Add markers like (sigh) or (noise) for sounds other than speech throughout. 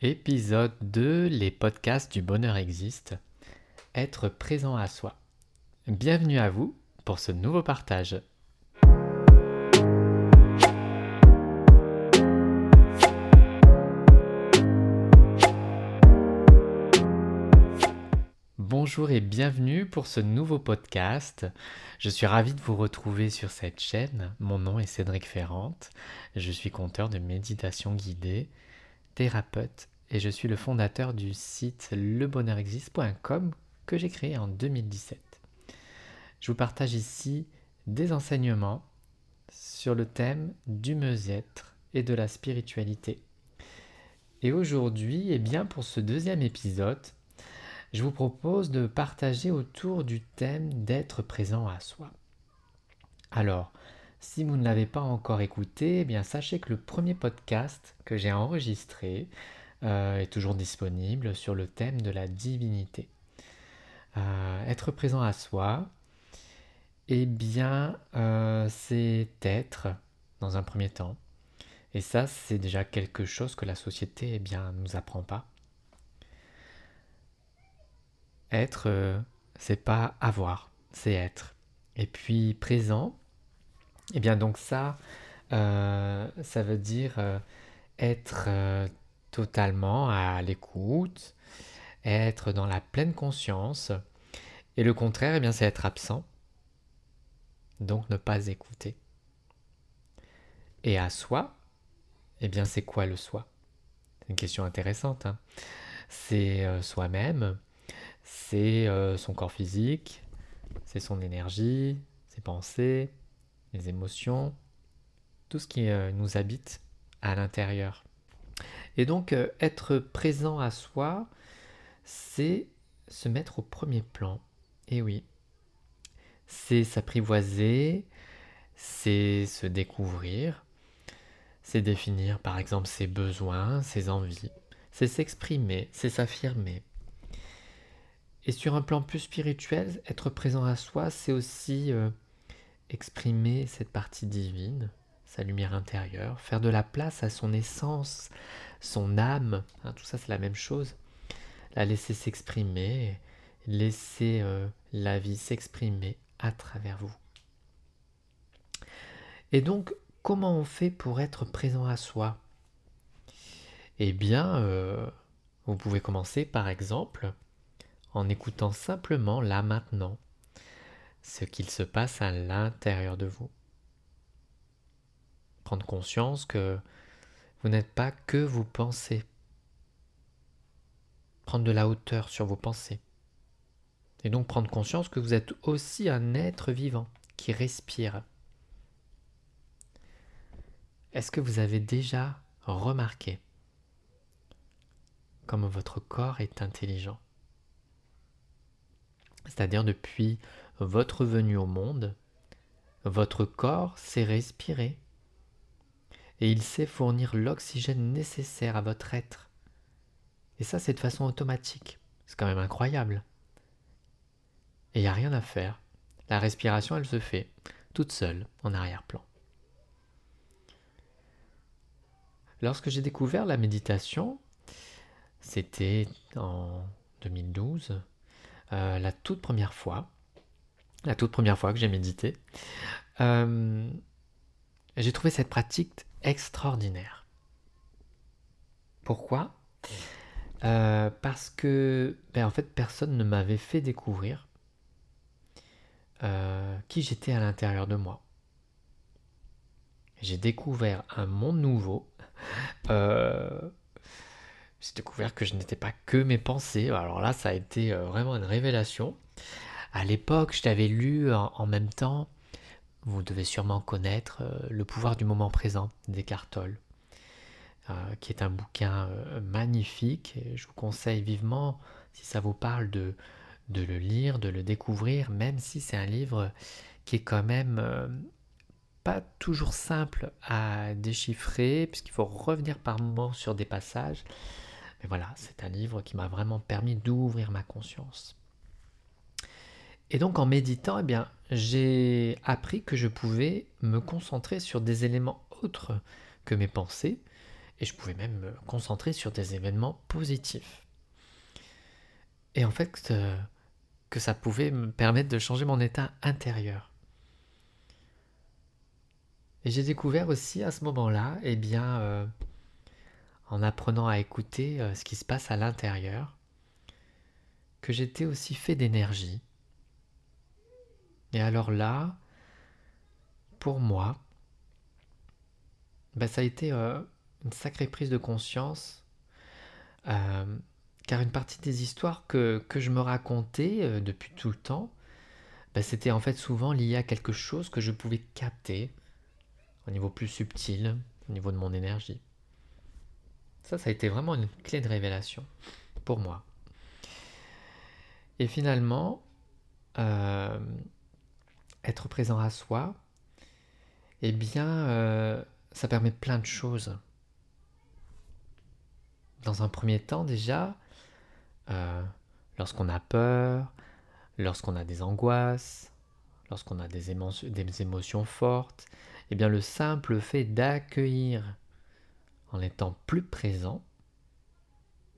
Épisode 2, les podcasts du bonheur existent. Être présent à soi. Bienvenue à vous pour ce nouveau partage. Bonjour et bienvenue pour ce nouveau podcast. Je suis ravi de vous retrouver sur cette chaîne. Mon nom est Cédric Ferrante. Je suis conteur de méditation guidée thérapeute et je suis le fondateur du site lebonheurexiste.com que j'ai créé en 2017. Je vous partage ici des enseignements sur le thème du mieux-être et de la spiritualité. Et aujourd'hui, et eh bien pour ce deuxième épisode, je vous propose de partager autour du thème d'être présent à soi. Alors, si vous ne l'avez pas encore écouté, eh bien sachez que le premier podcast que j'ai enregistré euh, est toujours disponible sur le thème de la divinité. Euh, être présent à soi, eh bien, euh, c'est être dans un premier temps. Et ça, c'est déjà quelque chose que la société eh bien, nous apprend pas. Être, c'est pas avoir, c'est être. Et puis présent, eh bien donc ça, euh, ça veut dire euh, être euh, totalement à l'écoute, être dans la pleine conscience. Et le contraire, eh bien c'est être absent. Donc ne pas écouter. Et à soi, eh bien c'est quoi le soi? C'est une question intéressante. Hein. c'est soi-même, c'est son corps physique, c'est son énergie, ses pensées, les émotions, tout ce qui euh, nous habite à l'intérieur. Et donc euh, être présent à soi, c'est se mettre au premier plan. Et oui, c'est s'apprivoiser, c'est se découvrir, c'est définir par exemple ses besoins, ses envies, c'est s'exprimer, c'est s'affirmer. Et sur un plan plus spirituel, être présent à soi, c'est aussi euh, exprimer cette partie divine, sa lumière intérieure, faire de la place à son essence, son âme, hein, tout ça c'est la même chose, la laisser s'exprimer, laisser euh, la vie s'exprimer à travers vous. Et donc, comment on fait pour être présent à soi? Eh bien, euh, vous pouvez commencer par exemple en écoutant simplement là maintenant ce qu'il se passe à l'intérieur de vous. Prendre conscience que vous n'êtes pas que vos pensées. Prendre de la hauteur sur vos pensées. Et donc prendre conscience que vous êtes aussi un être vivant qui respire. Est-ce que vous avez déjà remarqué comme votre corps est intelligent? C'est-à-dire depuis votre venue au monde, votre corps sait respirer et il sait fournir l'oxygène nécessaire à votre être. Et ça, c'est de façon automatique. C'est quand même incroyable. Et il n'y a rien à faire. La respiration, elle se fait toute seule en arrière-plan. Lorsque j'ai découvert la méditation, c'était en 2012, euh, la toute première fois, la toute première fois que j'ai médité, euh, j'ai trouvé cette pratique extraordinaire. Pourquoi? Euh, Parce que, ben, en fait, personne ne m'avait fait découvrir euh, qui j'étais à l'intérieur de moi. J'ai découvert un monde nouveau. j'ai découvert que je n'étais pas que mes pensées. Alors là, ça a été vraiment une révélation. À l'époque, je t'avais lu en, même temps, vous devez sûrement connaître euh, Le pouvoir du moment présent d'Eckhart Tolle, euh, qui est un bouquin euh, magnifique. Je vous conseille vivement, si ça vous parle, de, de le lire, de le découvrir, même si c'est un livre qui est quand même pas toujours simple à déchiffrer, puisqu'il faut revenir par moments sur des passages. Mais voilà, c'est un livre qui m'a vraiment permis d'ouvrir ma conscience. Et donc en méditant, eh bien, j'ai appris que je pouvais me concentrer sur des éléments autres que mes pensées Et je pouvais même me concentrer sur des événements positifs. Et en fait, euh, que ça pouvait me permettre de changer mon état intérieur. Et j'ai découvert aussi à ce moment-là, eh bien, euh, en apprenant à écouter euh, ce qui se passe à l'intérieur, que j'étais aussi fait d'énergie. Et alors là, pour moi, bah, ça a été euh, une sacrée prise de conscience, car une partie des histoires que, je me racontais depuis tout le temps, bah, c'était en fait souvent lié à quelque chose que je pouvais capter au niveau plus subtil, au niveau de mon énergie. Ça, ça a été vraiment une clé de révélation pour moi. Et finalement, euh, être présent à soi, eh bien, euh, ça permet plein de choses. Dans un premier temps, déjà, euh, lorsqu'on a peur, lorsqu'on a des angoisses, lorsqu'on a des, émotions fortes, eh bien le simple fait d'accueillir en étant plus présent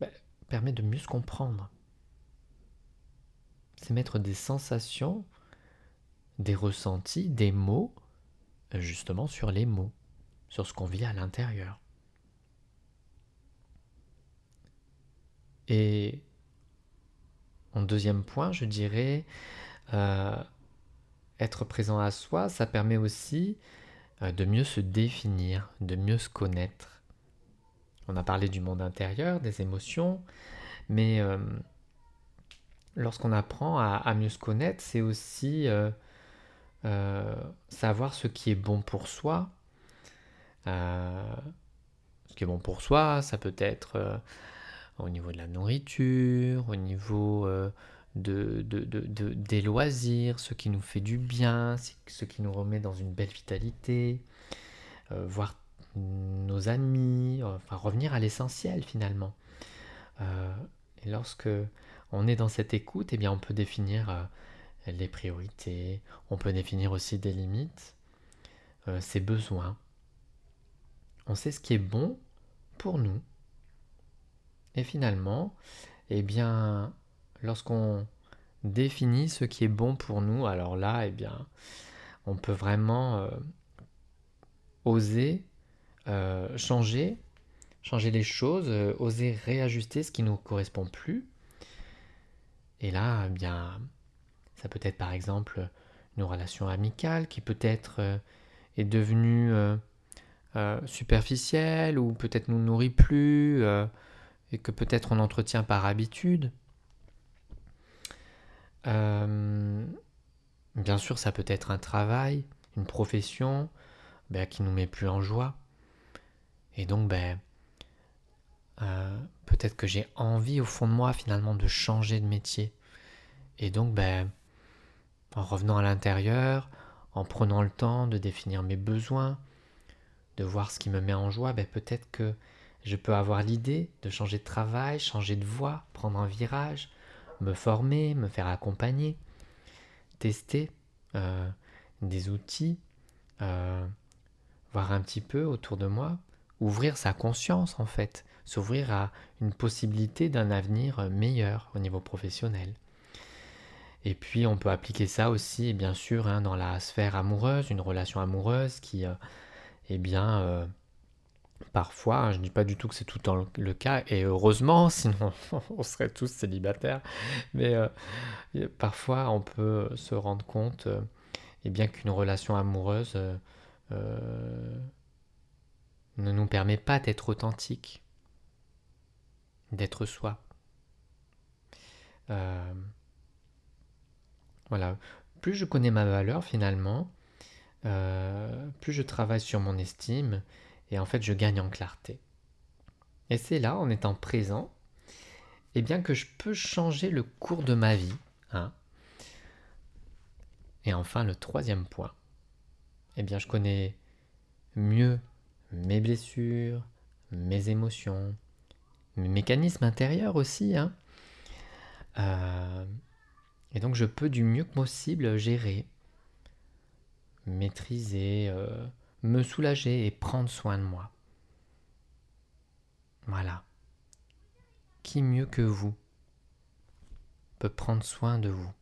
ben, permet de mieux se comprendre. C'est mettre des sensations, des ressentis, des mots, justement sur les mots, sur ce qu'on vit à l'intérieur. Et en deuxième point, je dirais, euh, être présent à soi, ça permet aussi euh, de mieux se définir, de mieux se connaître. On a parlé du monde intérieur, des émotions, mais euh, lorsqu'on apprend à, mieux se connaître, c'est aussi euh, savoir ce qui est bon pour soi. ce qui est bon pour soi, ça peut être au niveau de la nourriture, au niveau de, des loisirs, ce qui nous fait du bien, ce qui nous remet dans une belle vitalité, euh, voir nos amis, enfin revenir à l'essentiel finalement. Euh, et lorsque on est dans cette écoute, eh bien on peut définir euh, les priorités, on peut définir aussi des limites, ses besoins. On sait ce qui est bon pour nous. Et finalement, eh bien, lorsqu'on définit ce qui est bon pour nous, alors là, eh bien, on peut vraiment euh, oser euh, changer, changer les choses, euh, oser réajuster ce qui ne nous correspond plus. Et là, eh bien, ça peut être par exemple une relation amicale qui peut-être est devenue superficielle ou peut-être nous nourrit plus et que peut-être on entretient par habitude. Euh, bien sûr, ça peut être un travail, une profession ben, qui nous met plus en joie. Et donc, ben, euh, peut-être que j'ai envie au fond de moi finalement de changer de métier. Et donc, ben, en revenant à l'intérieur, en prenant le temps de définir mes besoins, de voir ce qui me met en joie, ben, peut-être que je peux avoir l'idée de changer de travail, changer de voie, prendre un virage, me former, me faire accompagner, tester euh, des outils, euh, voir un petit peu autour de moi, ouvrir sa conscience en fait, s'ouvrir à une possibilité d'un avenir meilleur au niveau professionnel. Et puis on peut appliquer ça aussi, bien sûr, hein, dans la sphère amoureuse, une relation amoureuse qui, euh, eh bien, Parfois, hein, je ne dis pas du tout que c'est tout le temps le cas, et heureusement, (laughs) sinon on serait tous célibataires, mais euh, parfois on peut se rendre compte euh, eh bien qu'une relation amoureuse euh, ne nous permet pas d'être authentique, d'être soi. Plus je connais ma valeur finalement, plus je travaille sur mon estime, et en fait je gagne en clarté. Et c'est là, en étant présent, eh bien que je peux changer le cours de ma vie. Hein. Et enfin, le troisième point, eh bien je connais mieux mes blessures, mes émotions, mes mécanismes intérieurs aussi. Hein. Euh, et donc je peux du mieux que possible gérer, maîtriser, euh, me soulager et prendre soin de moi. Voilà. Qui mieux que vous peut prendre soin de vous?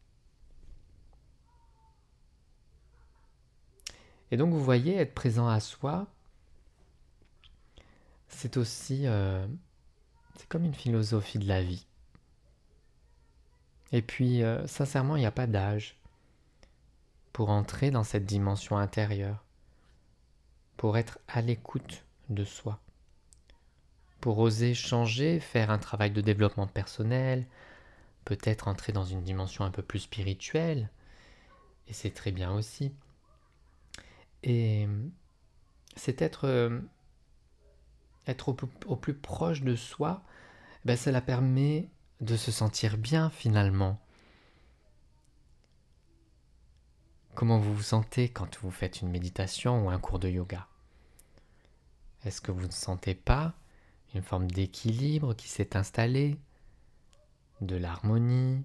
Et donc vous voyez, être présent à soi, c'est aussi, euh, c'est comme une philosophie de la vie. Et puis, euh, sincèrement, il n'y a pas d'âge pour entrer dans cette dimension intérieure, pour être à l'écoute de soi, pour oser changer, faire un travail de développement personnel, peut-être entrer dans une dimension un peu plus spirituelle, et c'est très bien aussi. Et c'est être, euh, être au, plus proche de soi, ben cela permet de se sentir bien finalement. Comment vous vous sentez quand vous faites une méditation ou un cours de yoga? Est-ce que vous ne sentez pas une forme d'équilibre qui s'est installée, de l'harmonie?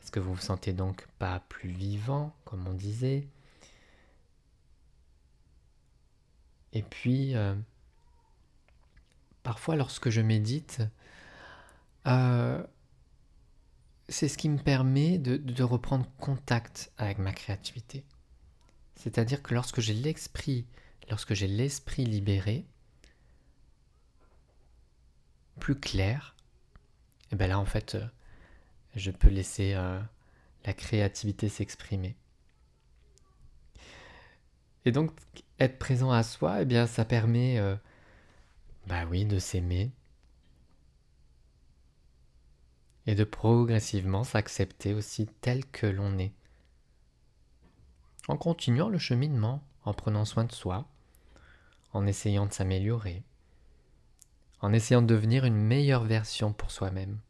Est-ce que vous vous sentez donc pas plus vivant, comme on disait? Et puis, euh, parfois lorsque je médite, euh, c'est ce qui me permet de, reprendre contact avec ma créativité. C'est-à-dire que lorsque j'ai l'esprit, lorsque j'ai l'esprit libéré, plus clair, et eh bien là en fait, euh, je peux laisser la créativité s'exprimer. Et donc, être présent à soi, eh bien, ça permet, euh, bah oui, de s'aimer et de progressivement s'accepter aussi tel que l'on est. En continuant le cheminement, en prenant soin de soi, en essayant de s'améliorer, en essayant de devenir une meilleure version pour soi-même.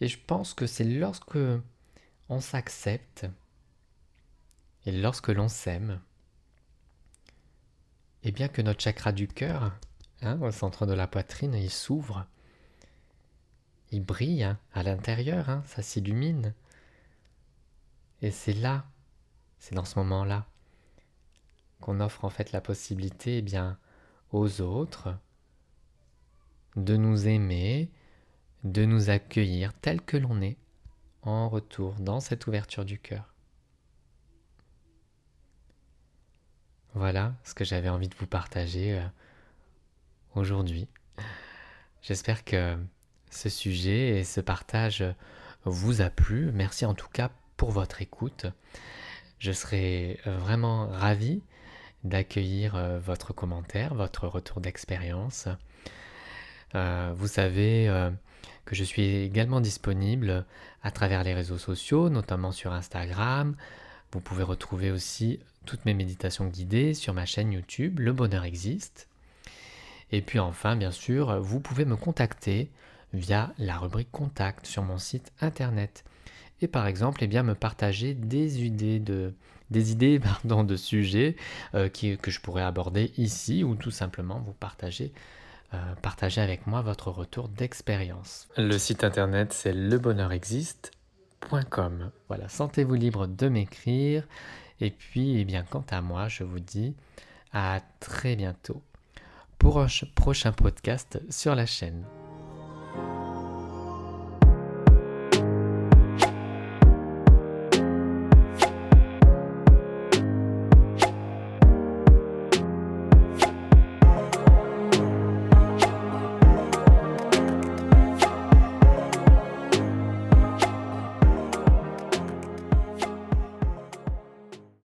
Et je pense que c'est lorsque on s'accepte et lorsque l'on s'aime, et bien que notre chakra du cœur, hein, au centre de la poitrine, il s'ouvre, il brille hein, à l'intérieur, hein, ça s'illumine. Et c'est là, c'est dans ce moment-là, qu'on offre en fait la possibilité eh bien, aux autres de nous aimer, de nous accueillir tel que l'on est en retour dans cette ouverture du cœur. Voilà ce que j'avais envie de vous partager euh, aujourd'hui. J'espère que ce sujet et ce partage vous a plu. Merci en tout cas pour votre écoute. Je serai vraiment ravi d'accueillir euh, votre commentaire, votre retour d'expérience. Euh, vous savez que je suis également disponible à travers les réseaux sociaux, notamment sur Instagram. Vous pouvez retrouver aussi toutes mes méditations guidées sur ma chaîne YouTube Le Bonheur Existe. Et puis enfin, bien sûr, vous pouvez me contacter via la rubrique Contact sur mon site internet. Et par exemple, eh bien, me partager des idées de, des idées (laughs) pardon, de sujets euh, que je pourrais aborder ici ou tout simplement vous partager, euh, partager avec moi votre retour d'expérience. Le site internet c'est lebonheurexiste.com. Voilà, sentez-vous libre de m'écrire et puis, eh bien, quant à moi, je vous dis à très bientôt pour un prochain podcast sur la chaîne.